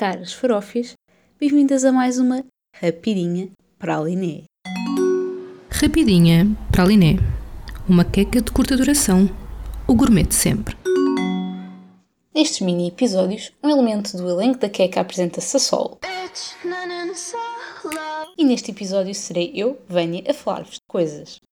caras farófias, bem-vindas a mais uma Rapidinha para a Liné. Rapidinha para a Liné. Uma queca de curta duração. O gourmet de sempre. Nestes mini episódios, um elemento do elenco da queca apresenta-se a solo. E neste episódio serei eu, Vânia, a falar-vos de coisas.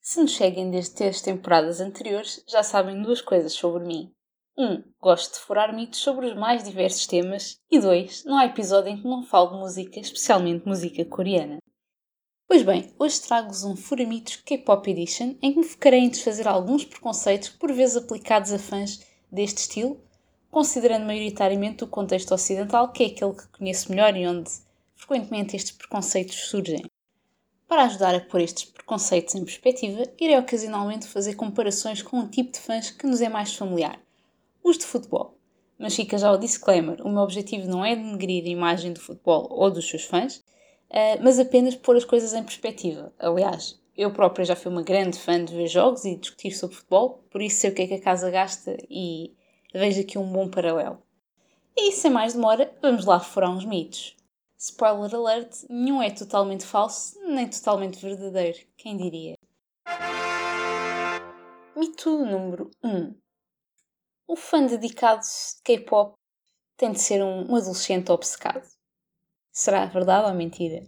Se nos seguem desde três temporadas anteriores, já sabem duas coisas sobre mim. 1. Um, gosto de furar mitos sobre os mais diversos temas. E 2. Não há episódio em que não falo de música, especialmente música coreana. Pois bem, hoje trago-vos um Furamitos K-Pop Edition em que me focarei em desfazer alguns preconceitos por vezes aplicados a fãs deste estilo, considerando maioritariamente o contexto ocidental, que é aquele que conheço melhor e onde frequentemente estes preconceitos surgem. Para ajudar a pôr estes preconceitos em perspectiva, irei ocasionalmente fazer comparações com um tipo de fãs que nos é mais familiar, os de futebol. Mas fica já o disclaimer: o meu objetivo não é denegrir a imagem do futebol ou dos seus fãs, uh, mas apenas pôr as coisas em perspectiva. Aliás, eu própria já fui uma grande fã de ver jogos e discutir sobre futebol, por isso sei o que é que a casa gasta e vejo aqui um bom paralelo. E sem mais demora, vamos lá furar uns mitos. Spoiler alert, nenhum é totalmente falso, nem totalmente verdadeiro, quem diria? Mito número 1. O fã dedicado de K-pop tem de ser um, adolescente obcecado. Será verdade ou mentira?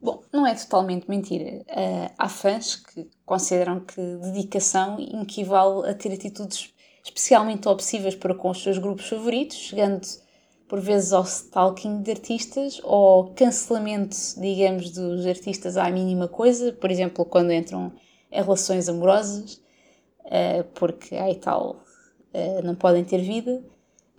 Bom, não é totalmente mentira. Uh, há fãs que consideram que dedicação equivale a ter atitudes especialmente obsessivas para com os seus grupos favoritos, chegando por vezes ao stalking de artistas ou cancelamento, digamos, dos artistas à mínima coisa, por exemplo, quando entram em relações amorosas, uh, porque aí tal, não podem ter vida.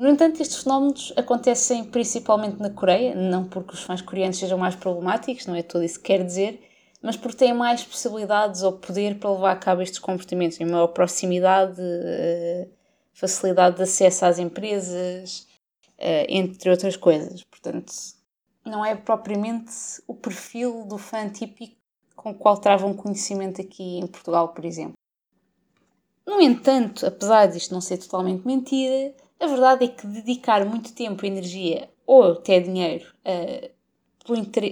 No entanto, estes fenómenos acontecem principalmente na Coreia, não porque os fãs coreanos sejam mais problemáticos, não é tudo isso que quer dizer, mas porque têm mais possibilidades ou poder para levar a cabo estes comportamentos, em maior proximidade, uh, facilidade de acesso às empresas, uh, entre outras coisas. Portanto, não é propriamente o perfil do fã típico com o qual travam conhecimento aqui em Portugal, por exemplo. No entanto, apesar disto não ser totalmente mentira, a verdade é que dedicar muito tempo energia, ou até dinheiro, uh,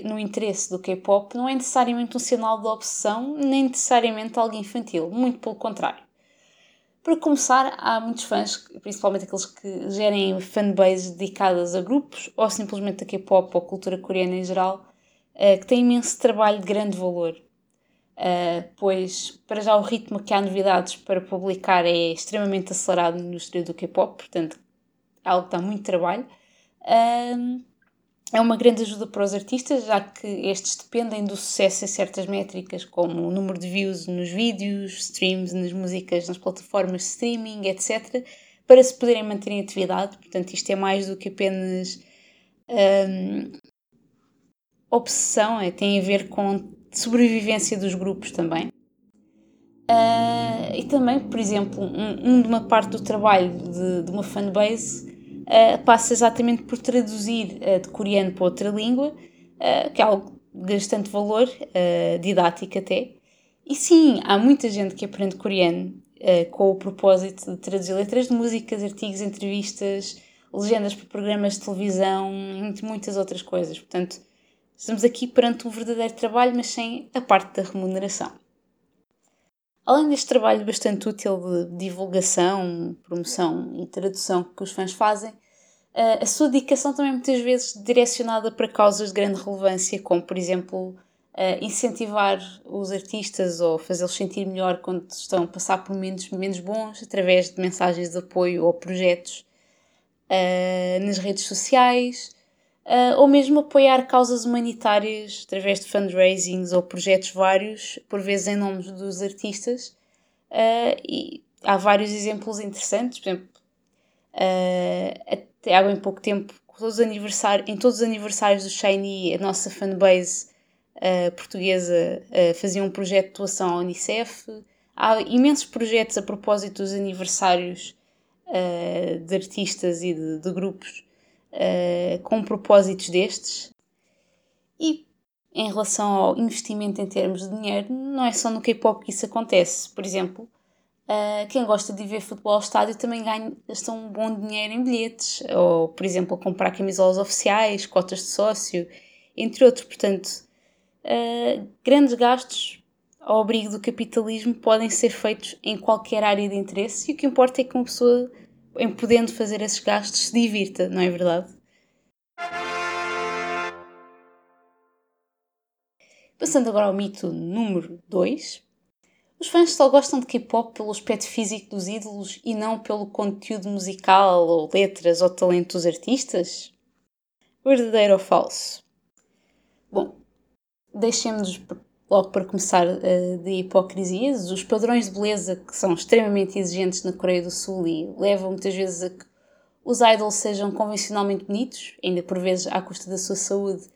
no interesse do K-pop não é necessariamente um sinal de obsessão, nem necessariamente algo infantil, muito pelo contrário. Para começar, há muitos fãs, principalmente aqueles que gerem fanbases dedicadas a grupos ou simplesmente a K-pop ou cultura coreana em geral, uh, que têm imenso trabalho de grande valor. Uh, pois, para já, o ritmo que há novidades para publicar é extremamente acelerado na indústria do K-pop, portanto, é algo que dá muito trabalho. É uma grande ajuda para os artistas, já que estes dependem do sucesso em certas métricas, como o número de views nos vídeos, streams nas músicas, nas plataformas de streaming, etc., para se poderem manter em atividade. Portanto, isto é mais do que apenas um, obsessão, é, tem a ver com sobrevivência dos grupos também. Uh, e também, por exemplo, um, um, de uma parte do trabalho de, de uma fanbase uh, passa exatamente por traduzir uh, de coreano para outra língua, uh, que é algo de bastante valor, didático até. E sim, há muita gente que aprende coreano com o propósito de traduzir letras de músicas, artigos, entrevistas, legendas para programas de televisão, entre muitas outras coisas. Portanto, estamos aqui perante um verdadeiro trabalho, mas sem a parte da remuneração. Além deste trabalho bastante útil de divulgação, promoção e tradução que os fãs fazem, a sua dedicação também muitas vezes direcionada para causas de grande relevância, como por exemplo incentivar os artistas ou fazê-los sentir melhor quando estão a passar por momentos menos bons, através de mensagens de apoio ou projetos nas redes sociais, ou mesmo apoiar causas humanitárias através de fundraisings ou projetos vários, por vezes em nome dos artistas. e há vários exemplos interessantes, por exemplo, até há bem pouco tempo, todos em todos os aniversários do Shiny, a nossa fanbase uh, portuguesa uh, fazia um projeto de doação à Unicef. Há imensos projetos a propósito dos aniversários uh, de artistas e de, de grupos com propósitos destes. E em relação ao investimento em termos de dinheiro, não é só no K-pop que isso acontece. Por exemplo, Uh, quem gosta de ver futebol ao estádio também gasta um bom dinheiro em bilhetes, ou, por exemplo, comprar camisolas oficiais, cotas de sócio, entre outros. Portanto, uh, grandes gastos ao abrigo do capitalismo podem ser feitos em qualquer área de interesse e o que importa é que uma pessoa, em podendo fazer esses gastos, se divirta, não é verdade? Passando agora ao mito número 2. Os fãs só gostam de K-pop pelo aspecto físico dos ídolos e não pelo conteúdo musical, ou letras, ou talento dos artistas? Verdadeiro ou falso? Bom, deixemos logo para começar uh, de hipocrisias. Os padrões de beleza que são extremamente exigentes na Coreia do Sul e levam muitas vezes a que os idols sejam convencionalmente bonitos, ainda por vezes à custa da sua saúde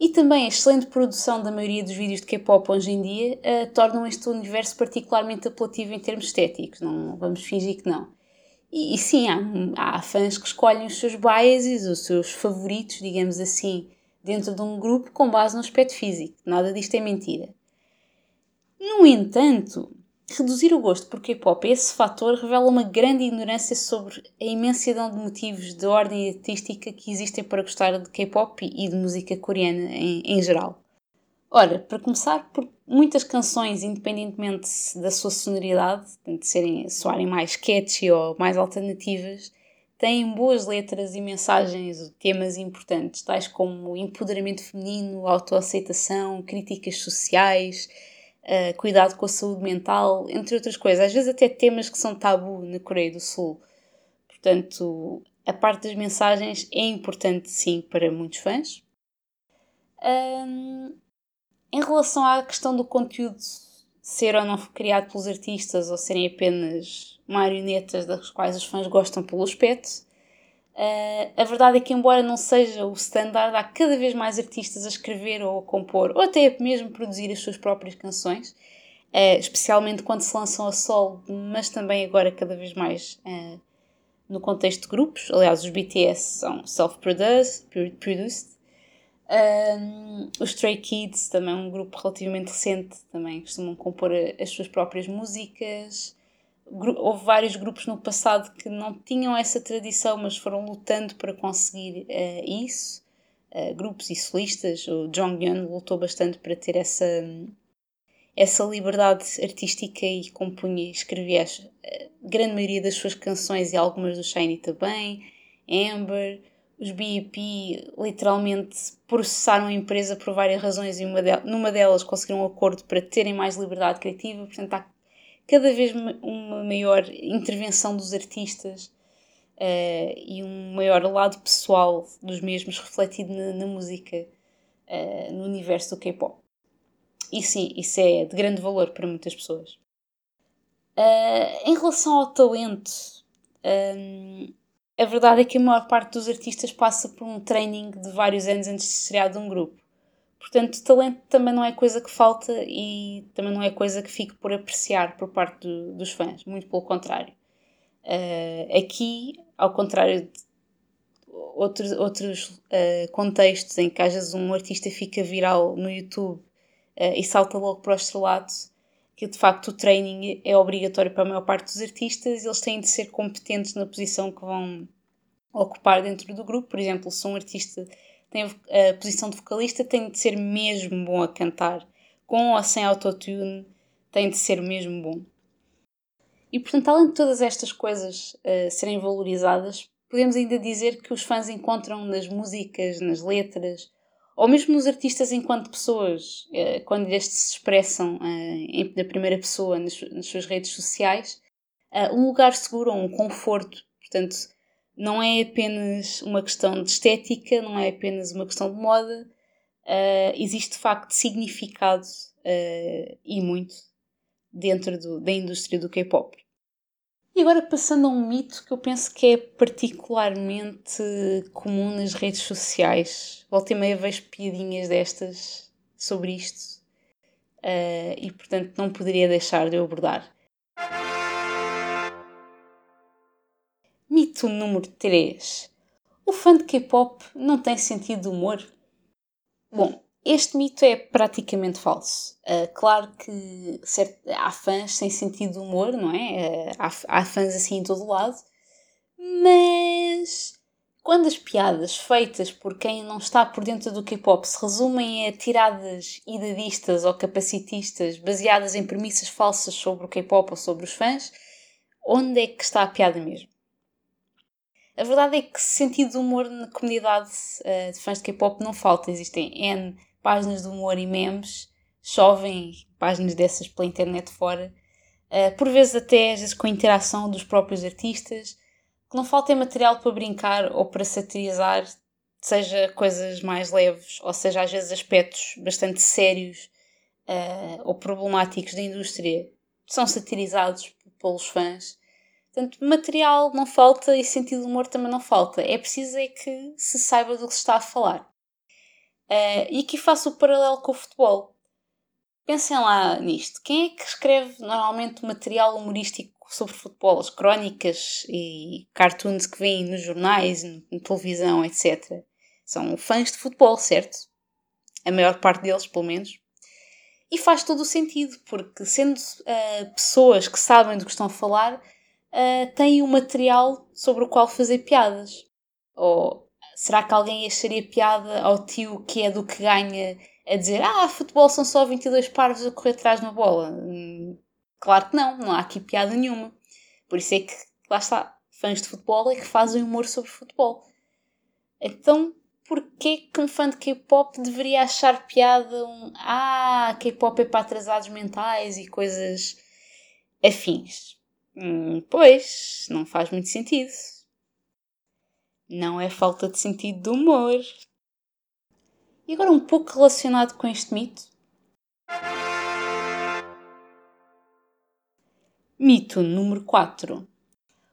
e também a excelente produção da maioria dos vídeos de K-pop hoje em dia uh, tornam este universo particularmente apelativo em termos estéticos, não vamos fingir que não. E, e sim, há, há, fãs que escolhem os seus biases, os seus favoritos, digamos assim, dentro de um grupo com base no aspecto físico. Nada disto é mentira. No entanto, Reduzir o gosto por K-pop a esse fator revela uma grande ignorância sobre a imensidão de motivos de ordem artística que existem para gostar de K-pop e de música coreana em, em geral. Ora, para começar, por muitas canções, independentemente da sua sonoridade, de serem, soarem mais catchy ou mais alternativas, têm boas letras e mensagens, temas importantes, tais como empoderamento feminino, autoaceitação, críticas sociais, uh, cuidado com a saúde mental, entre outras coisas. Às vezes até temas que são tabu na Coreia do Sul. Portanto, a parte das mensagens é importante sim para muitos fãs. Um, em relação à questão do conteúdo ser ou não criado pelos artistas ou serem apenas marionetas das quais os fãs gostam pelo aspecto, Uh, a verdade é que, embora não seja o standard, há cada vez mais artistas a escrever ou a compor, ou até mesmo produzir as suas próprias canções, uh, especialmente quando se lançam a solo, mas também agora cada vez mais uh, no contexto de grupos. Aliás, os BTS são self-produced. os Stray Kids, também um grupo relativamente recente, também costumam compor as suas próprias músicas houve vários grupos no passado que não tinham essa tradição, mas foram lutando para conseguir uh, isso. Uh, grupos e solistas, o Jonghyun lutou bastante para ter essa, essa liberdade artística e compunha e escrevia a grande maioria das suas canções e algumas do Shiny também. Amber, os BEP literalmente processaram a empresa por várias razões e uma de, numa delas conseguiram um acordo para terem mais liberdade criativa. Portanto, há cada vez uma maior intervenção dos artistas uh, e um maior lado pessoal dos mesmos refletido na, na música, uh, no universo do K-pop. E sim, isso é de grande valor para muitas pessoas. Uh, em relação ao talento, um, a verdade é que a maior parte dos artistas passa por um training de vários anos antes de ser criado um grupo. Portanto, talento também não é coisa que falta e também não é coisa que fique por apreciar por parte do, dos fãs, muito pelo contrário. Uh, aqui, ao contrário de outros, outros uh, contextos em que às vezes um artista fica viral no YouTube uh, e salta logo para o estrelado, que de facto o training é obrigatório para a maior parte dos artistas, eles têm de ser competentes na posição que vão ocupar dentro do grupo. Por exemplo, se um artista tem a posição de vocalista, tem de ser mesmo bom a cantar. Com ou sem autotune, tem de ser mesmo bom. E portanto, além de todas estas coisas uh, serem valorizadas, podemos ainda dizer que os fãs encontram nas músicas, nas letras, ou mesmo nos artistas enquanto pessoas, uh, quando estes se expressam uh, em, na primeira pessoa nas, nas suas redes sociais, um lugar seguro, um conforto. Portanto, não é apenas uma questão de estética, não é apenas uma questão de moda, uh, existe de facto significado uh, e muito dentro do, da indústria do K-pop. E agora passando a um mito que eu penso que é particularmente comum nas redes sociais. Volta e meia vejo piadinhas destas sobre isto uh, e portanto não poderia deixar de eu abordar. Mito número 3. O fã de K-pop não tem sentido de humor? Bom, este mito é praticamente falso. Uh, claro que certo, há fãs sem sentido de humor, não é? Uh, há, há fãs assim em todo lado, mas quando as piadas feitas por quem não está por dentro do K-pop se resumem a tiradas idadistas ou capacitistas baseadas em premissas falsas sobre o K-pop ou sobre os fãs, onde é que está a piada mesmo? A verdade é que sentido de humor na comunidade uh, de fãs de K-pop não falta. Existem N páginas de humor e memes, chovem páginas dessas pela internet fora, uh, por vezes até às vezes com a interação dos próprios artistas, que não falta é material para brincar ou para satirizar, seja coisas mais leves, ou seja às vezes aspectos bastante sérios uh, ou problemáticos da indústria, são satirizados pelos fãs. Portanto, material não falta e sentido de humor também não falta. É preciso é que se saiba do que se está a falar. Uh, e aqui faço o paralelo com o futebol. Pensem lá nisto. Quem é que escreve normalmente material humorístico sobre futebol? As crónicas e cartoons que vêm nos jornais, na televisão, etc. São fãs de futebol, certo? A maior parte deles, pelo menos. E faz todo o sentido, porque sendo uh, pessoas que sabem do que estão a falar, uh, têm o um material sobre o qual fazer piadas. Ou Será que alguém acharia piada ao tio que é do que ganha a dizer ah, futebol são só 22 parvos a correr atrás na bola? Hum, claro que não, não há aqui piada nenhuma. Por isso é que, lá está, fãs de futebol é que fazem humor sobre futebol. Então, porquê que um fã de K-pop deveria achar piada um ah, K-pop é para atrasados mentais e coisas afins? Hum, pois, não faz muito sentido. Não é falta de sentido de humor. E agora um pouco relacionado com este mito. Mito número 4.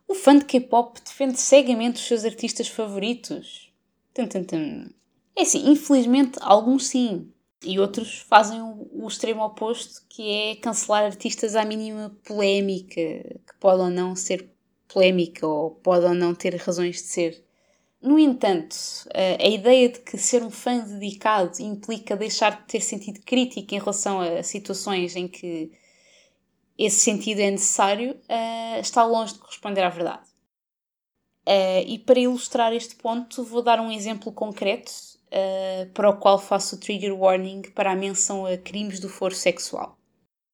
O fã de K-pop defende cegamente os seus artistas favoritos. É assim, infelizmente, alguns sim. E outros fazem o, o, extremo oposto, que é cancelar artistas à mínima polémica, que pode ou não ser polémica, ou pode ou não ter razões de ser. No entanto, a ideia de que ser um fã dedicado implica deixar de ter sentido crítico em relação a situações em que esse sentido é necessário está longe de corresponder à verdade. E para ilustrar este ponto, vou dar um exemplo concreto eh, para o qual faço o trigger warning para a menção a crimes do foro sexual.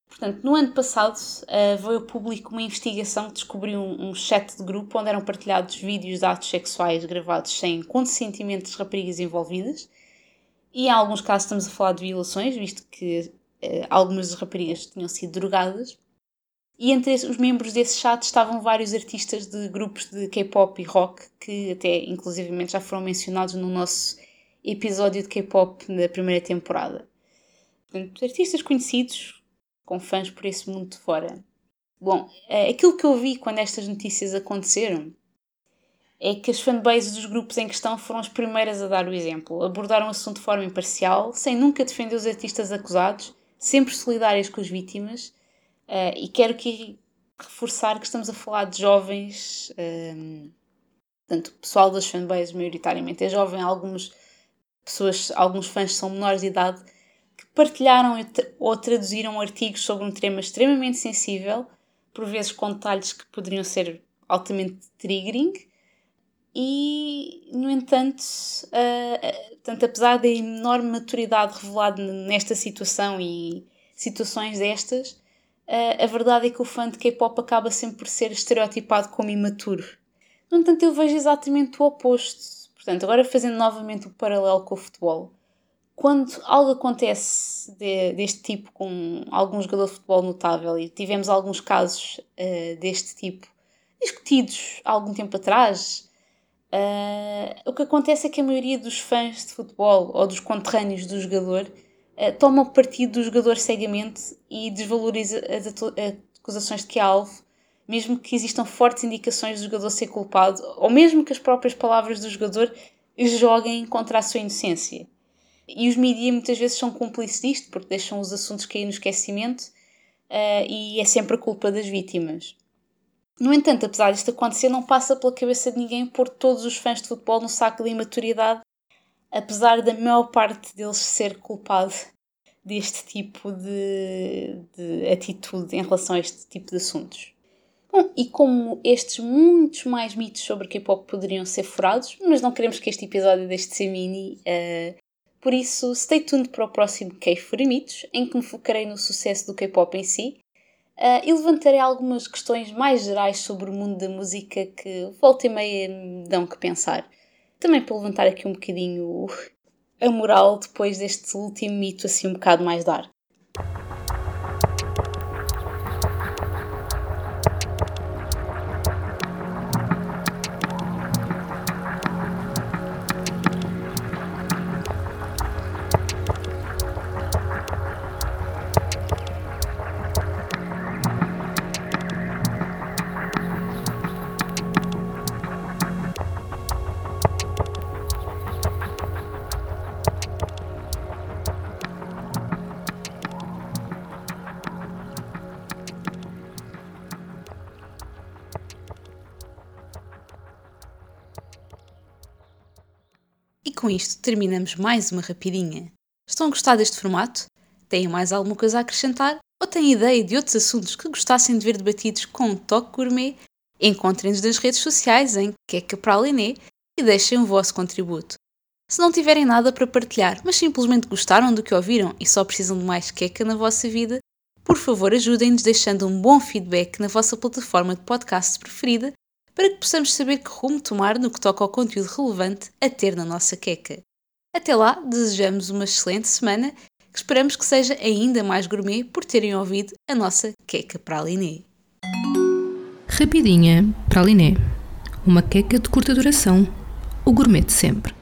Portanto, no ano passado uh, veio ao público uma investigação que descobriu um, um, chat de grupo onde eram partilhados vídeos de atos sexuais gravados sem consentimento das raparigas envolvidas. E em alguns casos estamos a falar de violações, visto que uh, algumas das raparigas tinham sido drogadas. E entre os membros desse chat estavam vários artistas de grupos de K-pop e rock, que até inclusivamente já foram mencionados no nosso episódio de K-pop da primeira temporada. Portanto, artistas conhecidos, com fãs por esse mundo de fora. Bom, eh, aquilo que eu vi quando estas notícias aconteceram é que as fanbases dos grupos em questão foram as primeiras a dar o exemplo. Abordaram o assunto de forma imparcial, sem nunca defender os artistas acusados, sempre solidárias com as vítimas. Uh, e quero aqui reforçar que estamos a falar de jovens, um, ehm, portanto, o pessoal das fanbases maioritariamente é jovem, algumas pessoas, alguns fãs são menores de idade, que partilharam ou traduziram artigos sobre um tema extremamente sensível, por vezes com detalhes que poderiam ser altamente triggering, e, no entanto, uh, tanto apesar da enorme maturidade revelada nesta situação e situações destas, uh, a verdade é que o fã de K-pop acaba sempre por ser estereotipado como imaturo. No entanto, eu vejo exatamente o oposto. Portanto, agora fazendo novamente o paralelo com o futebol quando algo acontece de, deste tipo com algum jogador de futebol notável, e tivemos alguns casos uh, deste tipo discutidos há algum tempo atrás, uh, o que acontece é que a maioria dos fãs de futebol ou dos conterrâneos do jogador uh, tomam partido do jogador cegamente e desvaloriza as acusações de que é alvo, mesmo que existam fortes indicações do jogador ser culpado, ou mesmo que as próprias palavras do jogador joguem contra a sua inocência. E os mídias muitas vezes são cúmplices disto, porque deixam os assuntos cair no esquecimento uh, e é sempre a culpa das vítimas. No entanto, apesar disto acontecer, não passa pela cabeça de ninguém pôr todos os fãs de futebol no saco da imaturidade apesar da maior parte deles ser culpado deste tipo de, de atitude em relação a este tipo de assuntos. Bom, e como estes muitos mais mitos sobre K-pop poderiam ser furados, mas não queremos que este episódio deixe de ser mini, uh, por isso stay tuned para o próximo K-Fura Mitos, em que me focarei no sucesso do K-pop em si uh, e levantarei algumas questões mais gerais sobre o mundo da música que volta e meia me dão que pensar. Também para levantar aqui um bocadinho a moral depois deste último mito assim um bocado mais dark. Com isto terminamos mais uma rapidinha. Estão a gostar deste formato? Têm mais alguma coisa a acrescentar? Ou têm ideia de outros assuntos que gostassem de ver debatidos com um toque gourmet? Encontrem-nos nas redes sociais em Queca Praliné e deixem o vosso contributo. Se não tiverem nada para partilhar, mas simplesmente gostaram do que ouviram e só precisam de mais queca na vossa vida, por favor ajudem-nos deixando um bom feedback na vossa plataforma de podcast preferida para que possamos saber que rumo tomar no que toca ao conteúdo relevante a ter na nossa queca. Até lá, desejamos uma excelente semana, que esperamos que seja ainda mais gourmet por terem ouvido a nossa queca praliné. Rapidinha praliné. Uma queca de curta duração. O gourmet de sempre.